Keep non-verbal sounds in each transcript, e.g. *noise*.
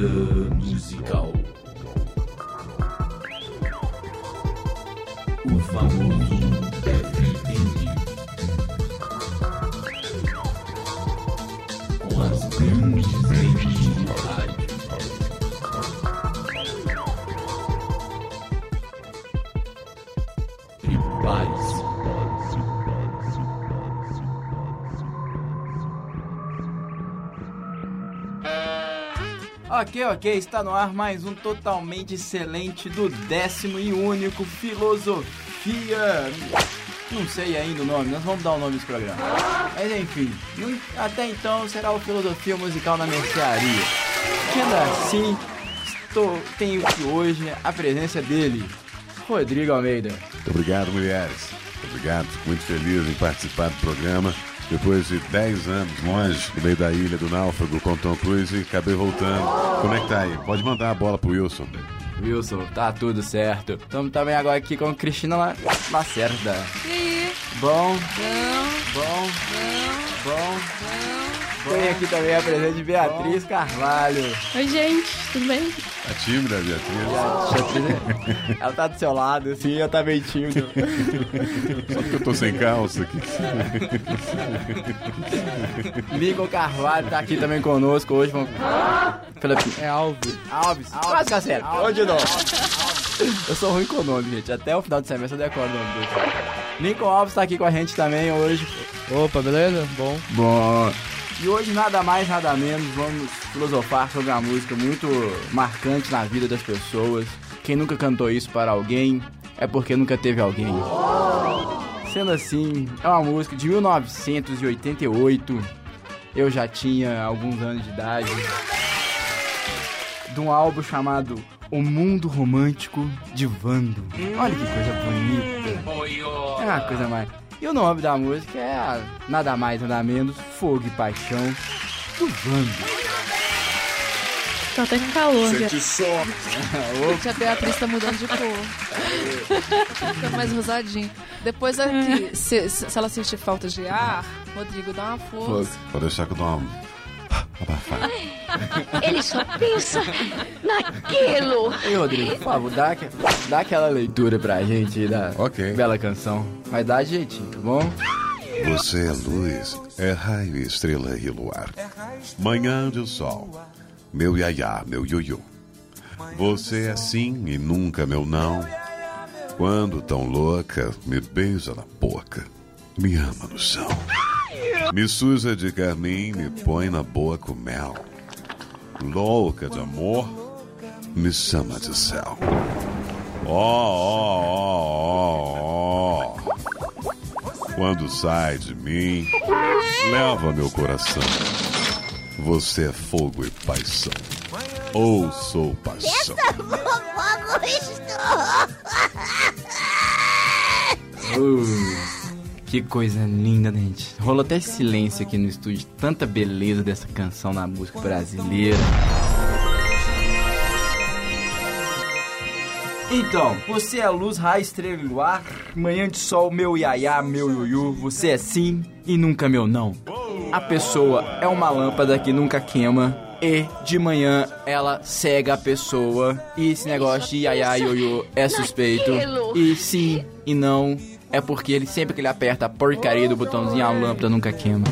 Musical. Ok, ok, está no ar mais um totalmente excelente do décimo e único Filosofia. Não sei ainda o nome, nós vamos dar o nome desse programa. Mas enfim, até então será o Filosofia Musical na Mercearia. Sendo assim, estou, tenho aqui hoje a presença dele, Rodrigo Almeida. Muito obrigado, mulheres. Muito obrigado, fico muito feliz em participar do programa. Depois de 10 anos longe, no meio da ilha do náufrago com Tom Cruise, acabei voltando. Como é que tá aí? Pode mandar a bola pro Wilson. Wilson, tá tudo certo. Estamos também agora aqui com Cristina La- Lacerda. E aí? Bom, Não, bom, não, bom. não. Tem aqui também a presença de Beatriz Carvalho. Oi, gente, tudo bem? A tímida, Beatriz. Beatriz, Ela tá do seu lado, assim, eu tá meio tímido. Só porque eu tô sem calça aqui. Lincoln Carvalho tá aqui também conosco hoje. Vamos... Felipe- É Alves. Alves. Quase que acerta. Onde de novo? Eu sou ruim com o nome, gente. Até o final do semestre eu decoro o nome dele. Lincoln Alves tá aqui com a gente também hoje. Opa, beleza? Bom. Bom. E hoje nada mais, nada menos, vamos filosofar sobre uma música muito marcante na vida das pessoas. Quem nunca cantou isso para alguém é porque nunca teve alguém. Sendo assim, é uma música de 1988. Eu já tinha alguns anos de idade. De um álbum chamado O Mundo Romântico de Vando. Olha que coisa bonita. É uma coisa mais. E o nome da música é nada mais, nada menos Fogo e Paixão do Vando. Tô até com calor. já. *laughs* Gente, a Beatriz tá mudando de cor. *laughs* Fica mais rosadinho. Depois aqui, se, se se ela sentir falta de ar, Rodrigo, dá uma força. Vou deixar que eu dou uma abafada. *laughs* Ele só pensa naquilo. Ei, Rodrigo, por favor, dá, dá aquela leitura pra gente da Ok. bela canção. Mas dá jeitinho, tá bom? Você é luz, é raio, estrela e luar. Manhã de sol, meu iaiá, meu ioiô. Você é sim e nunca meu não. Quando tão louca, me beija na boca, me ama no chão. Me suja de carmim, me põe na boca o mel. Louca de amor, me chama de céu. Ó, ó, ó, ó, ó. Quando sai de mim, leva meu coração. Você é fogo e paixão. Ou sou paixão. Uh, que coisa linda, né, gente? Rolou até silêncio aqui no estúdio. Tanta beleza dessa canção na música brasileira. Então, você é luz, raio, estrela e luar, manhã de sol, meu iaiá, meu iuiu, você é sim e nunca meu não. A pessoa é uma lâmpada que nunca queima e de manhã ela cega a pessoa e esse negócio de iaiá, iuiu é suspeito e sim e não é porque ele sempre que ele aperta a porcaria do botãozinho a lâmpada nunca queima.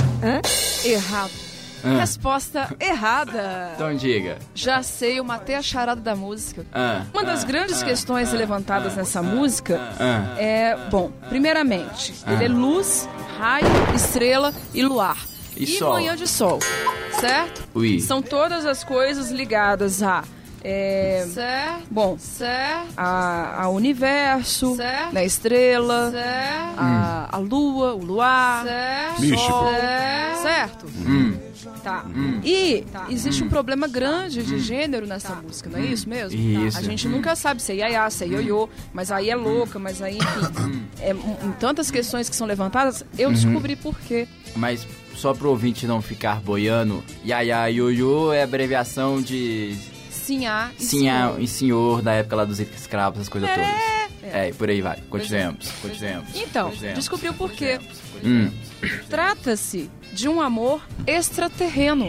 Errado. Ah. Resposta errada. Então diga. Já sei, eu matei a charada da música. Ah, Uma das grandes questões levantadas nessa música é, bom, primeiramente, ele é luz, raio, estrela e luar. E sol. manhã de sol, certo? Ui. São todas as coisas ligadas a é, certo. Bom, certo. A, a universo, certo. na estrela, certo. A, a lua, o luar, certo. Místico. Certo. Hum. Tá. E existe um problema grande de gênero nessa música, não é isso mesmo? Isso. A gente nunca sabe se é iaiá, se é ioiô, mas aí é louca, mas aí, enfim. é, um- um tantas questões que são levantadas, eu descobri por quê. Mas só pro ouvinte não ficar boiando, Yaya Yoyo é abreviação de Sinhá e Sinha senhor. e senhor da época lá dos escravos, essas coisas todas. É, e por aí vai. Continuemos, continuemos. Então, continuemos, descobriu por quê. Hum. Trata-se de um amor extraterreno.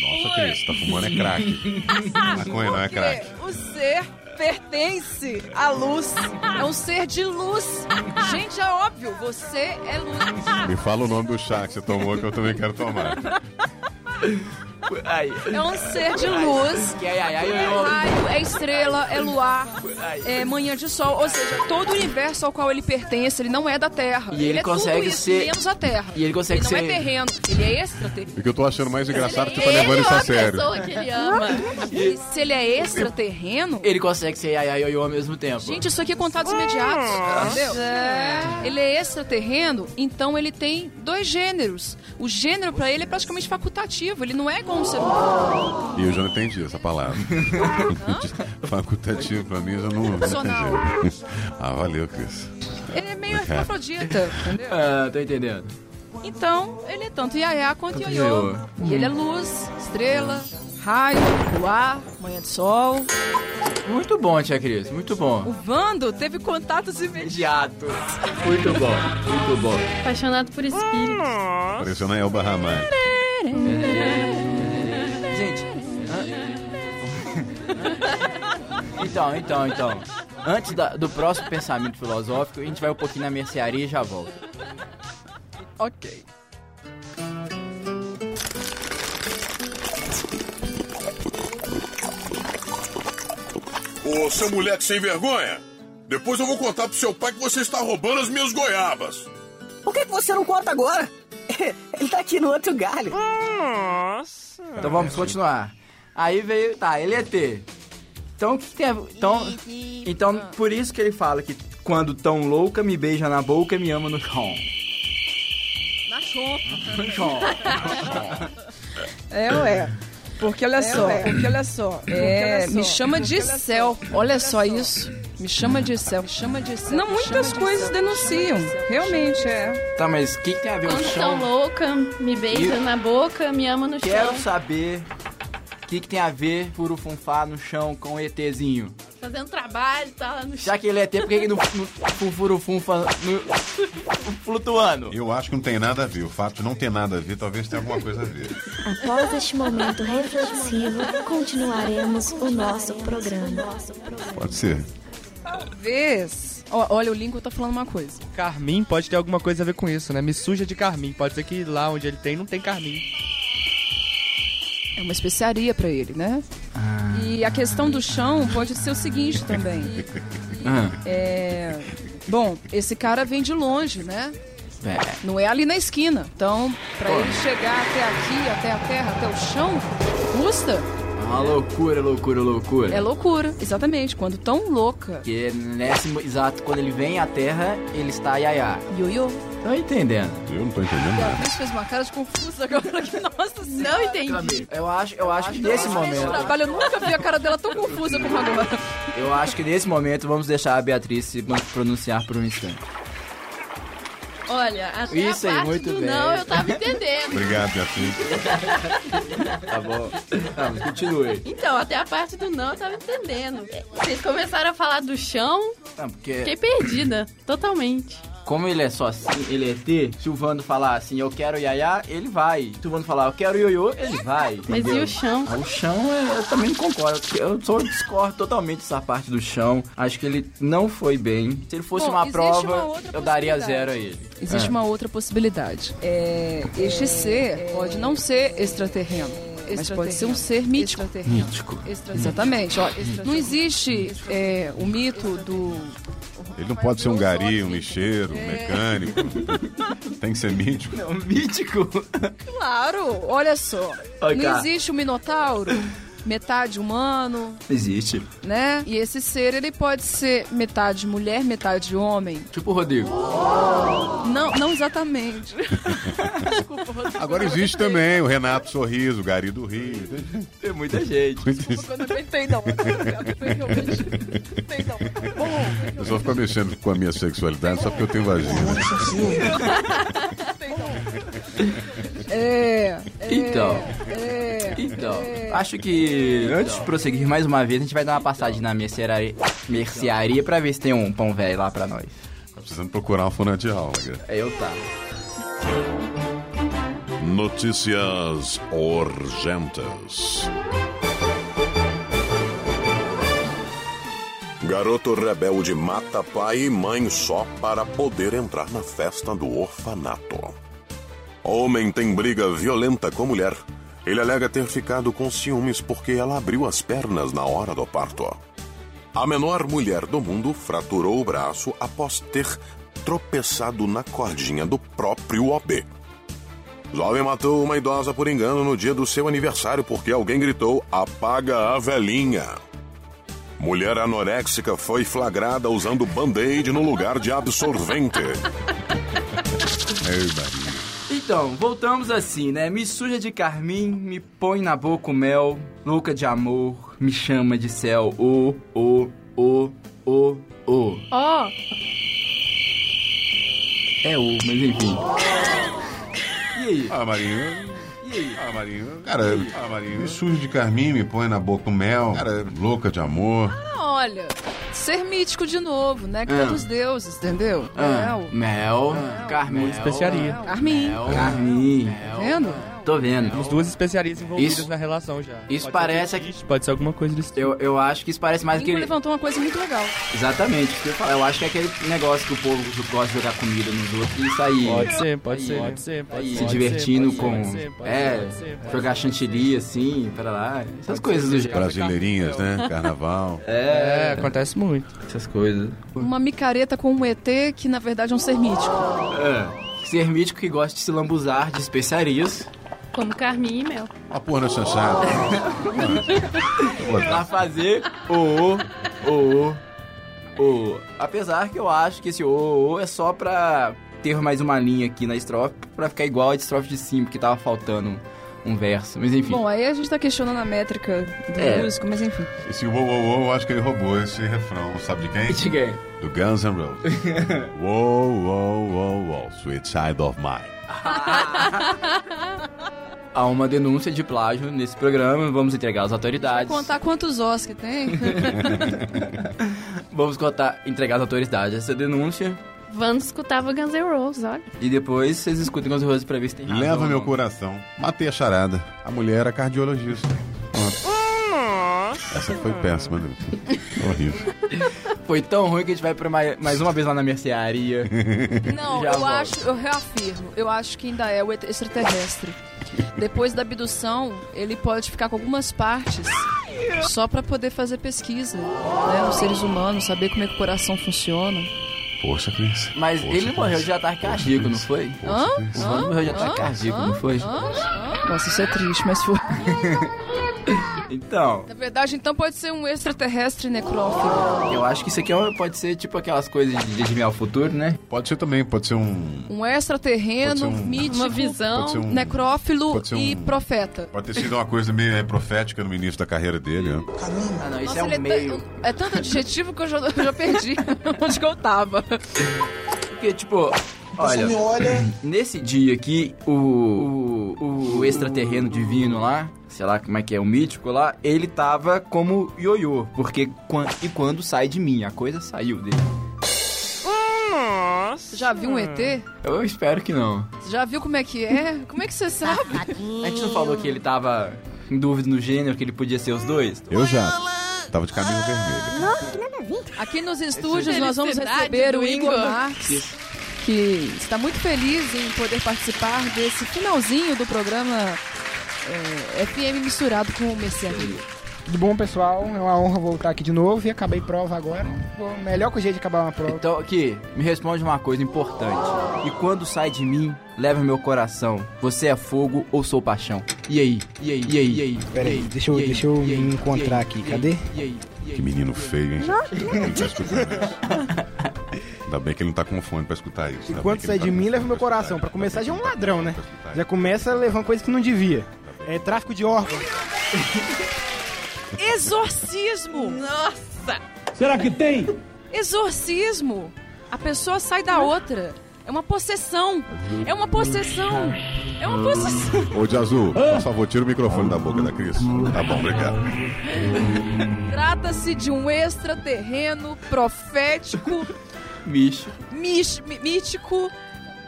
Nossa, Cris, tá fumando é crack. *laughs* Maconha não é crack. O ser pertence à luz. É um ser de luz. Gente, é óbvio, você é luz. Me fala o nome do chá que você tomou que eu também quero tomar. *laughs* Aí. É um ser de luz. Que ai, ai, ai, É raio, é estrela, é luar, é manhã de sol. Ou seja, todo o universo ao qual ele pertence, ele não é da Terra. E ele é consegue tudo isso, ser- menos a Terra. E ele consegue ele não ser- é terreno, ele é extraterreno. O que eu tô achando mais engraçado é que você tá Ele levando é isso a uma sério. pessoa que ele ama. E *laughs* se ele é extraterreno, ele consegue ser ai, ai, ai, ao mesmo tempo. Gente, isso aqui é contatos imediatos, entendeu? Ele é extraterreno, então ele tem dois gêneros. O gênero pra ele é praticamente facultativo, ele não é igual E eu já não entendi essa palavra. *laughs* Facultativo pra mim eu já não, não entendi. *laughs* Ah, valeu, Cris. Ele é meio Ok. hermafrodita, entendeu? Ah, tô entendendo. Então, ele é tanto iaiá quanto Quanto ioiô. ioiô. E ele é luz, estrela, raio, luar, manhã de sol. Muito bom, tia Cris, muito O bom. Vando teve contatos imediatos. Imediato. Muito bom, muito bom. Apaixonado por espírito. Pareceu na Elba Ramalho. Então, então, então. Antes da- do próximo pensamento filosófico, a gente vai um pouquinho na mercearia e já volta. Ok. Ô, seu moleque sem vergonha! Depois eu vou contar pro seu pai que você está roubando as minhas goiabas. Por que, que você não conta agora? *laughs* Ele tá aqui no outro galho. Então vamos continuar. Aí veio. Tá, ele é T. Então o que, que tem a Então. Então, por isso que ele fala que quando tão louca, me beija na boca e me ama no chão. Na chompa. No chão. *laughs* É, ué. Porque olha só, porque olha só, é, me chama de céu. Olha só isso. Me chama de céu. Me chama de céu. Não, muitas coisas denunciam. Realmente é. Tá, mas o que, que tem a ver o Quando chão? tão louca, me beija E- na boca, me ama no Quero chão. saber o que, que tem a ver furufunfá no chão com o ETzinho. Fazendo trabalho, tá lá no chão. Já que ele é ET, por que, que no, no furufunfa no, flutuando? Eu acho que não tem nada a ver. O fato de não ter nada a ver, talvez tenha alguma coisa a ver. Após este momento reflexivo, continuaremos o nosso programa. Pode ser. Talvez. Olha, o Lincoln tá falando uma coisa. Carmim pode ter alguma coisa a ver com isso, né? Me suja de carmim. Pode ser que lá onde ele tem não tem carmim. É uma especiaria pra ele, né? E a questão do chão pode ser o seguinte também. *laughs* Ah, É. Bom, esse cara vem de longe, né? é. Não é ali na esquina. Então, pra ele chegar até aqui, até a terra, até o chão, custa. Uma loucura, loucura, loucura. É loucura, exatamente. Quando tão louca. Porque nesse exato, quando ele vem à Terra, ele está iaiá. Ioiô. Tô entendendo. Eu não tô entendendo a nada. Cris fez uma cara de confusa agora que, *laughs* nossa senhora. Não entendi. Eu acho, eu acho que nesse Esse momento, trabalho, eu nunca vi a cara dela tão confusa como agora. eu acho que nesse momento vamos deixar a Beatriz se pronunciar por um instante. Olha, até Isso a aí, parte muito do bem. não eu tava entendendo. Obrigado, Beatriz. *laughs* Tá bom. Vamos, continue. Então, até a parte do não eu tava entendendo. Vocês começaram a falar do chão, Não, porque fiquei perdida. Totalmente. Como ele é só assim, ele é T, se o Vando falar assim, eu quero iaiá, ele vai. Se o Vando falar, eu quero ioiô, ele vai. Mas entendeu? e o chão? Ah, O chão, é- eu também não concordo. Eu só discordo totalmente dessa parte do chão. Acho que ele não foi bem. Se ele fosse Bom, uma prova, uma eu daria zero a ele. Existe Ah. uma outra possibilidade. É, este ser pode não ser extraterreno. Mas pode ser um ser mítico. Mítico. Exatamente. Ó, não existe é, o mito do. Ele não pode ser um gari, um lixeiro, um mecânico. Tem que ser mítico. Não, mítico. Claro, olha só. Oi, não cara. existe o Minotauro, metade humano, Existe. né? E esse ser ele pode ser metade mulher, metade homem. Tipo o Rodrigo. Não, não exatamente. *laughs* Agora existe também o Renato Sorriso, o Gari do Rio. Tem muita gente. Eu não aguentei não. *laughs* Eu não não. Bom, Eu só fico mexendo com a minha sexualidade só porque eu tenho vagina. *laughs* é. Então. É. Então, acho que antes de prosseguir mais uma vez, a gente vai dar uma passadinha na mercearia, mercearia pra ver se tem um pão velho lá pra nós. Tá precisando procurar uma fonte de aula. cara. É eu tá. Notícias urgentes. Garoto rebelde mata pai e mãe só para poder entrar na festa do orfanato. Homem tem briga violenta com mulher. Ele alega ter ficado com ciúmes porque ela abriu as pernas na hora do parto. A menor mulher do mundo fraturou o braço após ter tropeçado na cordinha do próprio OB. Jovem matou uma idosa por engano no dia do seu aniversário porque alguém gritou: apaga a velhinha. Mulher anoréxica foi flagrada usando band-aid no lugar de absorvente. *laughs* Ei, Maria. Então, voltamos assim, né? Me suja de carmim, me põe na boca o mel, louca de amor, me chama de céu, o, o, o, o, o. Ó, É o, mas enfim. E aí? Ah, Marinho. E aí? Ah, Marinho. Cara, Ah, Marinho. me sujo de carmim, me põe na boca o mel. Cara, louca de amor. Ah, olha, ser mítico de novo, né? Que Ah. é dos deuses, entendeu? Ah, Mel. mel, carmel. especiaria. Carmim. Mel, carmim. Tá vendo? Tô vendo. Temos duas especiarias envolvidas Isso- na relação já. isso Pode parece ser que- Pode ser alguma coisa desse tipo. Eu, eu acho que isso parece mais Bingo aquele... levantou uma coisa muito legal. Exatamente, isso que eu ia falar. Eu acho que é aquele negócio que o povo gosta de jogar comida nos outros e sair... Pode ser, pode Aí, ser, pode ser, pode se pode divertindo ser, com... pode ser, pode é, ser, pode ser, pode jogar chantilly assim, pra lá. Essas coisas do gênero. Brasileirinhas, né? Carnaval. *laughs* É, É, acontece muito. essas coisas. Uma micareta com um ET que na verdade é um ser mítico. É. Ser mítico que gosta de se lambuzar de especiarias como carmim e mel. A porra não é sensata. pra fazer o o o o. Apesar que eu acho que esse o o é só pra ter mais uma linha aqui na estrofe pra ficar igual a estrofe de cima, que tava faltando um verso. Mas enfim. Bom, aí a gente tá questionando a métrica do É. músico, mas enfim. Esse uou, uou, eu acho que ele roubou esse refrão. Sabe de quem? De quem? Do Guns N' Roses. Uou, uou, uou, uou, sweet side of mine. *laughs* Há uma denúncia de plágio nesse programa, vamos entregar às autoridades. contar quantos os que tem? *laughs* Vamos contar, entregar às autoridades essa denúncia. Vamos escutava Guns N' Roses, olha. E depois vocês escutem com os rosas pra ver se tem razão Leva meu coração. Matei a charada. A mulher era cardiologista. Pronto. Essa foi péssima, né? Horrível. *laughs* Foi tão ruim que a gente vai pra mais, mais uma vez lá na mercearia. Não, Já eu volto. acho, eu reafirmo, eu acho que ainda é o extraterrestre. Depois da abdução, ele pode ficar com algumas partes só pra poder fazer pesquisa, né, nos seres humanos, saber como é que o coração funciona. Poxa, Cris. Mas Poxa, ele morreu de ataque cardíaco, não foi? Hã? O Vando morreu de ataque cardíaco, não foi? Nossa, isso é triste, mas foi. *laughs* *laughs* Então, Na verdade, então pode ser um extraterrestre necrófilo. eu acho que isso aqui é pode ser tipo aquelas coisas de adivinhar o futuro, né? Pode ser também, pode ser um. Um extraterreno, um- mítico, Uma visão. Pode ser um- necrófilo pode ser e um- profeta. Pode ter sido uma coisa meio é, profética no início da carreira dele, né? Ah, não, isso Nossa, é um ele meio. tan- é tanto adjetivo que eu já, *laughs* eu já perdi *laughs* onde que eu tava. Porque, tipo, olha, *clears throat* nesse dia aqui, o, o, o extraterreno divino lá, sei lá como é que é, o mítico lá, ele tava como ioiô. Porque e quando sai de mim, a coisa saiu dele. Você já viu um ET? Eu espero que não. Você já viu como é que é? Como é que você sabe? A gente não falou que ele tava em dúvida no gênero, que ele podia ser os dois? Eu já. Tava de caminho vermelho. Aqui nos estúdios nós vamos receber o Igor Igor. Marques, que está muito feliz em poder participar desse finalzinho do programa é, FM misturado com o Mercearia. Tudo bom, pessoal? É uma honra voltar aqui de novo e acabei prova agora. Pô, melhor que o jeito de acabar uma prova. Então, aqui, me responde uma coisa importante. E quando sai de mim, leva meu coração. Você é fogo ou sou paixão? E aí? E aí? E aí? E aí? Pera E aí, deixa eu- E aí? deixa eu E me encontrar E aqui, E cadê? E? E? Que menino feio, hein? Ele tá escutando isso. Ainda bem que ele não tá com fone pra escutar isso. Ainda Enquanto sai tá de mim, leva meu coração. Pra começar, já é um ladrão, né? tá Já começa levando coisa que não devia. É tráfico de órgãos. Exorcismo! Nossa! Será que tem? Exorcismo! A pessoa sai da outra. É uma possessão. É uma possessão. É uma possessão. Ô, de azul, por favor, tira o microfone da boca da Cris. Tá bom, obrigado. Trata-se de um extraterreno profético, mí- mítico,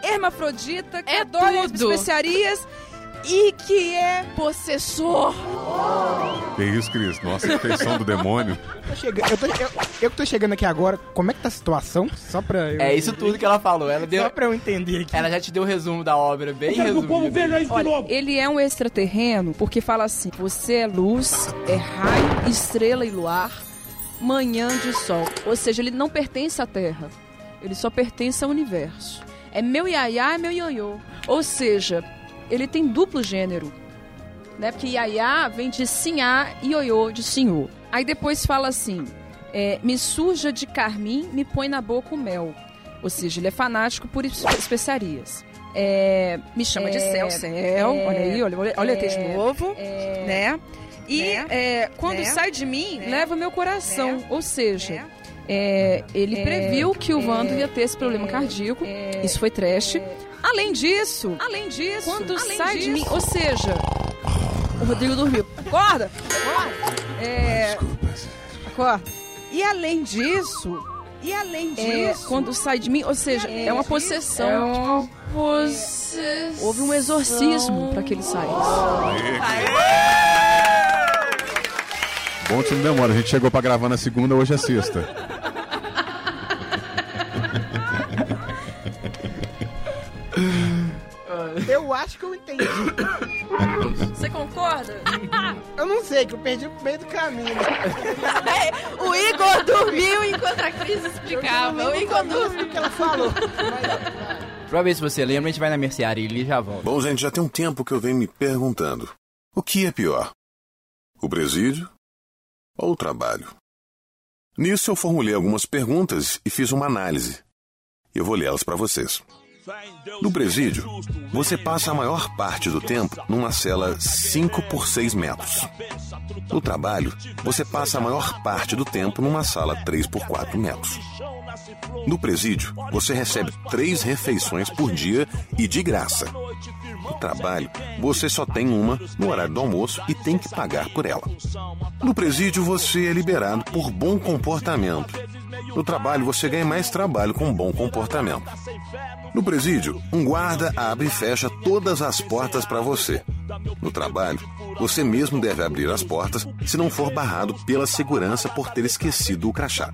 hermafrodita, que É adora tudo. especiarias e que é possessor. Que isso, Cris? Nossa, que feição do demônio. Tô chegando- eu, tô, eu, eu que tô chegando aqui agora, como é que tá a situação? Só pra eu... É isso tudo que ela falou. Ela deu. Só pra eu entender aqui. Ela já te deu o resumo da obra, bem resumido. Olha, ele é um extraterreno porque fala assim: você é luz, é raio, estrela e luar, manhã de sol. Ou seja, ele não pertence à Terra. Ele só pertence ao universo. É meu iaiá, é meu ioiô. Ou seja, ele tem duplo gênero. Né? Porque iaiá vem de sinhá e ioiô de senhor. Aí depois fala assim: é, me suja de carmim, me põe na boca o mel. Ou seja, ele é fanático por espe- especiarias. É, me chama de É, céu, céu. é, olha aí, olha, olha, é, texto novo, é, né? E né, quando né, sai de mim, né, leva meu coração. né, Ou seja, é, ele é, previu que o Wando é, ia ter esse problema cardíaco. é, Isso foi trash. Além disso, além disso, quando além sai de mim, disso- ou seja, o Rodrigo dormiu. Acorda! Acorda! É, acorda. E além disso, e além disso, quando sai de mim, ou seja, é, uma possessão. É uma possessão. Houve um exorcismo para que ele saísse. Bom não demora. A gente chegou pra gravar na segunda, hoje é sexta. Acho que eu entendi. *coughs* Você concorda? *laughs* Eu não sei, que eu perdi no meio do caminho. *laughs* o Igor dormiu enquanto a Cris explicava. O Igor dormiu. que ela falou. Pra ver se você lembra, a gente vai na mercearia e já volta. Bom, gente, já tem um tempo que eu venho me perguntando: o que é pior? O presídio ou o trabalho? Nisso eu formulei algumas perguntas e fiz uma análise. Eu vou lê-las para vocês. No presídio, você passa a maior parte do tempo numa cela 5 por 6 metros. No trabalho, você passa a maior parte do tempo numa sala 3 por 4 metros. No presídio, você recebe três refeições por dia e de graça. No trabalho, você só tem uma no horário do almoço e tem que pagar por ela. No presídio, você é liberado por bom comportamento. No trabalho, você ganha mais trabalho com bom comportamento. No presídio, um guarda abre e fecha todas as portas para você. No trabalho, você mesmo deve abrir as portas se não for barrado pela segurança por ter esquecido o crachá.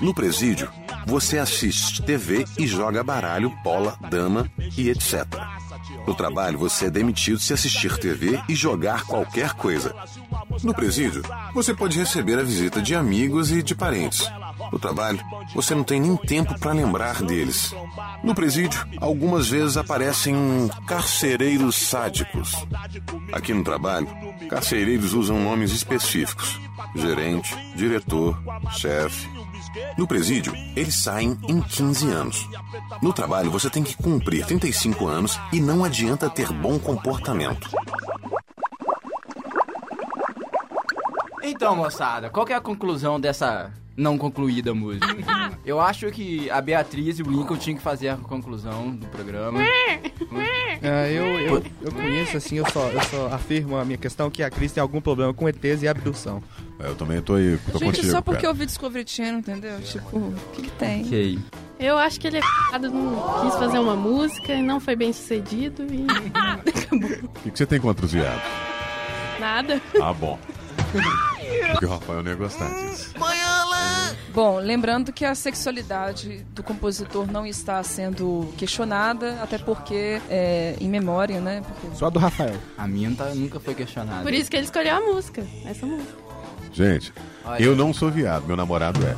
No presídio, você assiste TV e joga baralho, bola, dama e etc. No trabalho, você é demitido se assistir TV e jogar qualquer coisa. No presídio, você pode receber a visita de amigos e de parentes. No trabalho, você não tem nem tempo para lembrar deles. No presídio, algumas vezes aparecem carcereiros sádicos. Aqui no trabalho, carcereiros usam nomes específicos: gerente, diretor, chefe. No presídio, eles saem em 15 anos. No trabalho, você tem que cumprir 35 anos e não adianta ter bom comportamento. Então, moçada, qual que é a conclusão dessa não concluída música? *laughs* Eu acho que a Beatriz e o Lincoln tinham que fazer a conclusão do programa. Ah, *laughs* eu, eu, eu *laughs* conheço, assim, eu só, eu só afirmo a minha questão que a Cris tem algum problema com ETs e abdução. Eu também tô aí, tô Gente, contigo. só porque cara. eu vi Discovery Channel, entendeu? Tipo, o que, que tem? Ok. Eu acho que ele é f***ado, não quis fazer uma música e não foi bem sucedido e O que, que você tem contra os viados? nada. Ah, bom. Porque o Rafael não ia gostar disso. Bom, lembrando que a sexualidade do compositor não está sendo questionada, até porque é em memória, né? Porque... Só do Rafael. A minha não tá- nunca foi questionada. Por isso que ele escolheu a música, essa música. Gente, Olha. eu não sou viado, meu namorado é.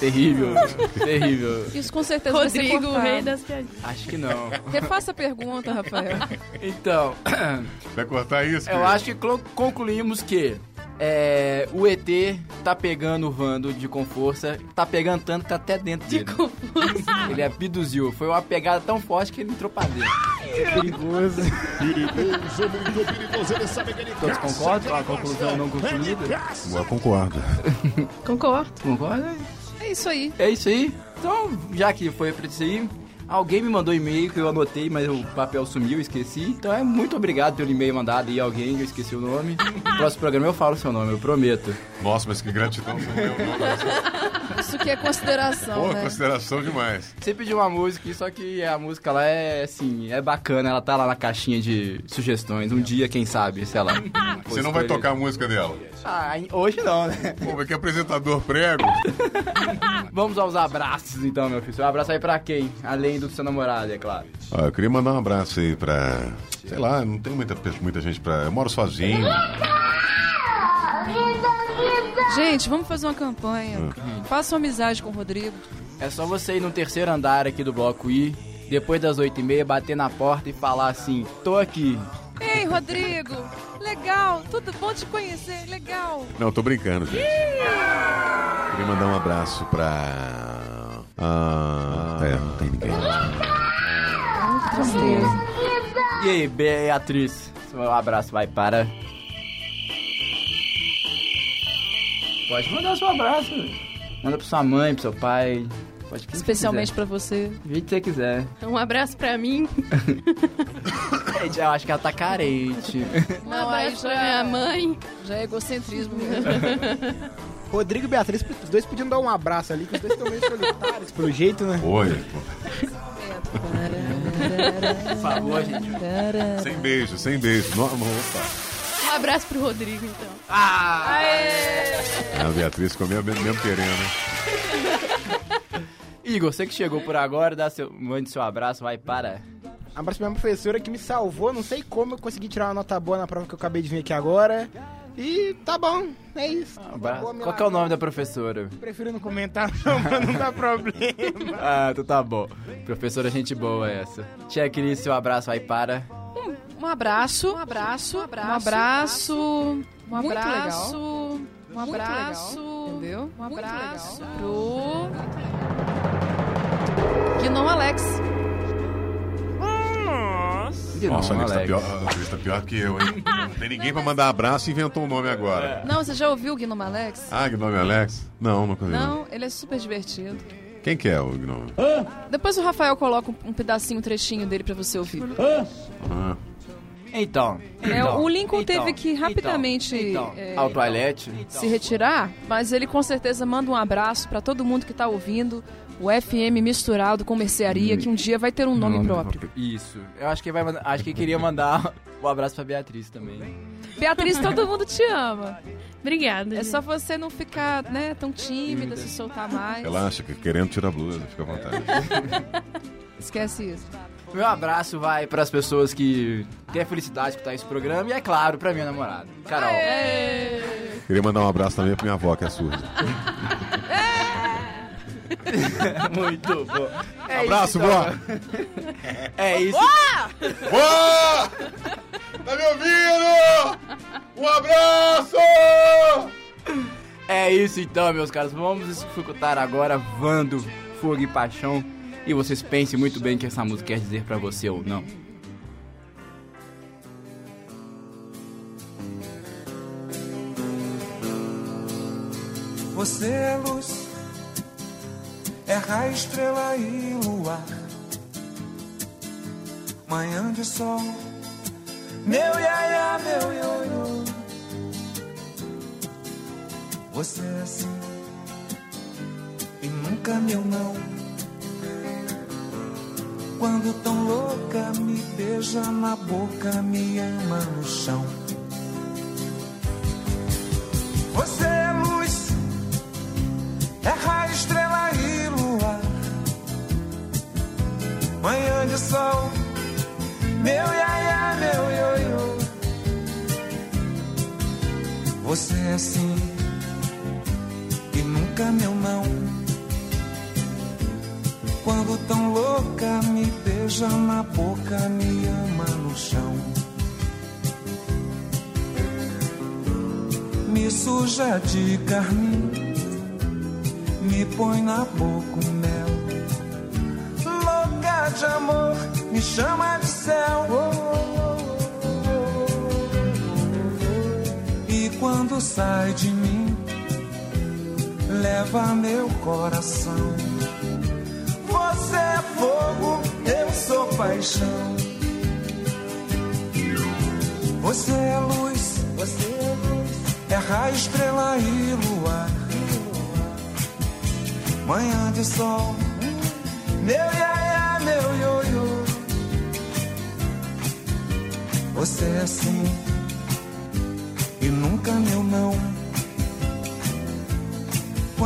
Terrível, terrível. Isso com certeza vai ser Rodrigo, o rei das piadinhas. Acho que não. Refaça a pergunta, Rafael. *laughs* Então, Vai cortar isso? eu acho que concluímos que é, o ET tá pegando o Vando de com força, tá pegando tanto que tá até dentro dele. Ele abduziu. Foi uma pegada tão forte que ele entrou pra dentro. É perigoso. Perigoso, muito perigoso, ele sabe que ele Todos concordam com a conclusão não concluída? Eu concordo. Concordo. Concorda? É isso aí. É isso aí. Então, já que foi pra isso aí, alguém me mandou e-mail que eu anotei, mas o papel sumiu, esqueci. Então é muito obrigado pelo e-mail mandado aí alguém, eu esqueci o nome. No próximo programa eu falo o seu nome, eu prometo. Nossa, mas que gratidão. *laughs* Isso que é consideração, Pô, né? consideração demais. Você pediu uma música, só que a música lá é assim, é bacana, ela tá lá na caixinha de sugestões. Um dia, quem sabe, sei lá. *laughs* Você não vai tocar a música dela. Ah, hoje não, né? Pô, mas que apresentador prego. *laughs* Vamos aos abraços então, meu filho. Um abraço aí pra quem? Além do seu namorado, é claro. Ó, eu queria mandar um abraço aí pra. Sei lá, não tem muita, muita gente pra. Eu moro sozinho. Gente, vamos fazer uma campanha. Faça uma amizade com o Rodrigo. É só você ir no terceiro andar aqui do bloco I, depois das oito e meia, bater na porta e falar assim, tô aqui. Ei, Rodrigo! Legal, tudo bom te conhecer, legal. Não, tô brincando, gente. Queria mandar um abraço pra. Ah, é, não tem ninguém. Tristeza. E aí, Beatriz? Seu abraço vai para. Pode mandar seu abraço. Manda pra sua mãe, pro seu pai. Pode Especialmente pra você. Do jeito que você quiser. Um abraço pra mim. Gente, *laughs* eu acho que ela tá carente. Um Não, aí abraço já pra minha mãe. Já é egocentrismo mesmo. *laughs* Rodrigo e Beatriz, os dois podiam dar um abraço ali, que os dois estão meio solitários, pelo jeito, né? Oi, pô. *laughs* Por favor, gente. Sem beijo, sem beijo. Não, opa. Um abraço pro Rodrigo, então. Ah! A Beatriz ficou mesmo, mesmo querendo. *laughs* Igor, você que chegou por agora, dá seu, mande seu abraço, vai para. Abraço pra minha professora que me salvou, não sei como eu consegui tirar uma nota boa na prova que eu acabei de vir aqui agora. E tá bom, é isso. Abra- Boa, Qual que é o nome da professora? Prefiro não comentar *laughs* não, pra não dar problema. Ah, tu tá bom. Professora, gente boa essa. Tia Cris, seu abraço vai para. Um abraço, um abraço, um abraço, um Muito abraço, legal. um abraço, Entendeu? um abraço pro Guinon Alex. Nossa, a Não, Alex tá pior, Alex tá pior que eu, hein? Não tem ninguém pra mandar abraço e inventou um nome agora. Não, você já ouviu o Guinon Alex? Ah, que nome é Alex? Não, nunca vi. Não, ele é super divertido. Quem que é o Gnome? Depois o Rafael coloca um, um pedacinho, um trechinho dele pra você ouvir. Ah, Então. É, então, o Lincoln então, teve que rapidamente Então, é, ao toalete. se retirar, mas ele com certeza manda um abraço pra todo mundo que tá ouvindo o FM misturado com mercearia, que um dia vai ter um nome próprio. Isso. Eu acho que vai mandar- acho que queria mandar *laughs* um abraço pra Beatriz também. Beatriz, todo mundo te ama. Obrigada. É só você não ficar, né, tão tímida, se soltar mais. relaxa, que querendo tirar a blusa, fica à vontade. Esquece isso. Meu abraço vai pras pessoas que têm a felicidade de escutar esse programa e, é claro, pra minha namorada, Carol. Queria mandar um abraço também pra minha avó, que é surda. *laughs* Muito bom. É Abraço, *laughs* isso, vó! então. É isso. Vó! Tá me ouvindo? Um abraço! É isso então, meus caros. Vamos escutar agora Vando, Fogo e Paixão. E vocês pensem muito bem o que essa música quer dizer pra você ou não. Você é luz, é estrela e luar. Manhã de sol, meu iaia, meu ioiô. Você é assim e nunca meu não. Quando tão louca, me beija na boca, me ama no chão. Você é luz, é raio, estrela e luar. Manhã de sol, meu iaia, meu ioiô. Você é assim e nunca meu não. Tão louca, me beija na boca, me ama no chão. Me suja de carmim, me põe na boca o mel. Louca de amor, me chama de céu. E quando sai de mim, leva meu coração. Você é fogo, eu sou paixão. Você é luz, você é luz, é raio, estrela e luar. manhã de sol. Meu iaia, meu ioiô. Você é assim e nunca meu não.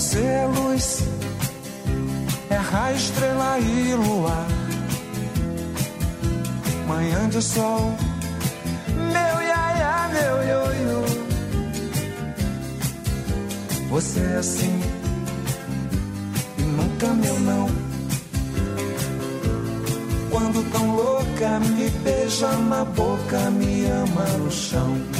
Você é luz é raio, estrela e luar. Manhã de sol, meu iaia, meu ioiô. Você é assim e nunca meu não. Quando tão louca, me beija na boca, me ama no chão.